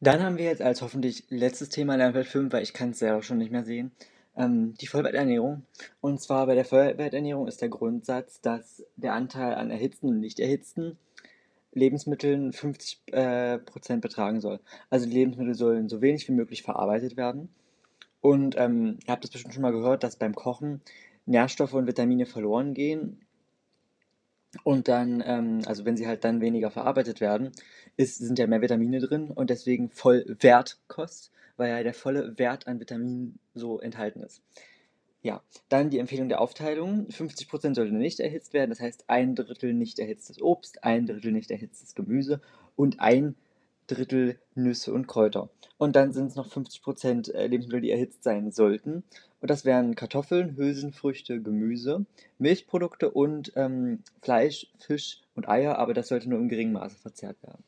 Dann haben wir jetzt als hoffentlich letztes Thema Lernfeld 5, weil ich kann es selber schon nicht mehr sehen, ähm, die Vollwerternährung. Und zwar bei der Vollwerternährung ist der Grundsatz, dass der Anteil an erhitzten und nicht erhitzten Lebensmitteln 50 äh, Prozent betragen soll. Also die Lebensmittel sollen so wenig wie möglich verarbeitet werden. Und ähm, ihr habt das bestimmt schon mal gehört, dass beim Kochen Nährstoffe und Vitamine verloren gehen. Und dann, ähm, also wenn sie halt dann weniger verarbeitet werden, ist, sind ja mehr Vitamine drin und deswegen Vollwertkost, weil ja der volle Wert an Vitaminen so enthalten ist. Ja, dann die Empfehlung der Aufteilung. 50% sollte nicht erhitzt werden, das heißt ein Drittel nicht erhitztes Obst, ein Drittel nicht erhitztes Gemüse und ein Drittel Nüsse und Kräuter. Und dann sind es noch 50% äh, Lebensmittel, die erhitzt sein sollten. Und das wären Kartoffeln, Hülsenfrüchte, Gemüse, Milchprodukte und ähm, Fleisch, Fisch und Eier, aber das sollte nur im geringen Maße verzehrt werden.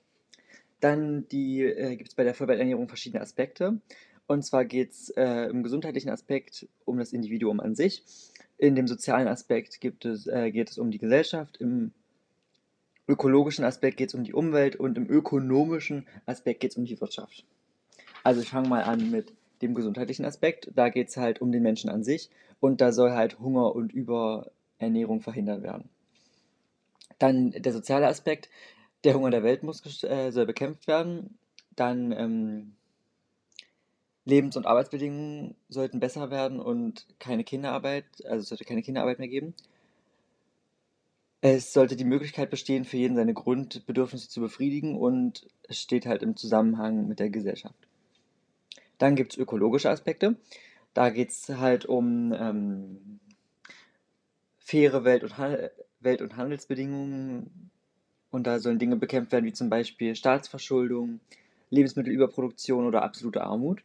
Dann äh, gibt es bei der Vollwerternährung verschiedene Aspekte. Und zwar geht es äh, im gesundheitlichen Aspekt um das Individuum an sich. In dem sozialen Aspekt es, äh, geht es um die Gesellschaft. Im ökologischen Aspekt geht es um die Umwelt und im ökonomischen Aspekt geht es um die Wirtschaft. Also ich fange mal an mit dem gesundheitlichen Aspekt. Da geht es halt um den Menschen an sich und da soll halt Hunger und Überernährung verhindert werden. Dann der soziale Aspekt. Der Hunger der Welt muss, äh, soll bekämpft werden. Dann ähm, Lebens- und Arbeitsbedingungen sollten besser werden und keine Kinderarbeit, also es sollte keine Kinderarbeit mehr geben. Es sollte die Möglichkeit bestehen, für jeden seine Grundbedürfnisse zu befriedigen und es steht halt im Zusammenhang mit der Gesellschaft. Dann gibt es ökologische Aspekte. Da geht es halt um ähm, faire Welt- und, Welt und Handelsbedingungen. Und da sollen Dinge bekämpft werden, wie zum Beispiel Staatsverschuldung, Lebensmittelüberproduktion oder absolute Armut.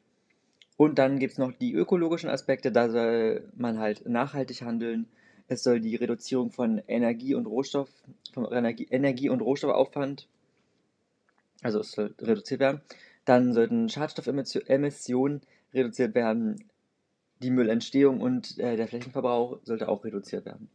Und dann gibt es noch die ökologischen Aspekte, da soll man halt nachhaltig handeln. Es soll die Reduzierung von Energie und Rohstoff, vom Energie, Energie und Rohstoffaufwand, also es soll reduziert werden. Dann sollten Schadstoffemissionen reduziert werden. Die Müllentstehung und äh, der Flächenverbrauch sollte auch reduziert werden.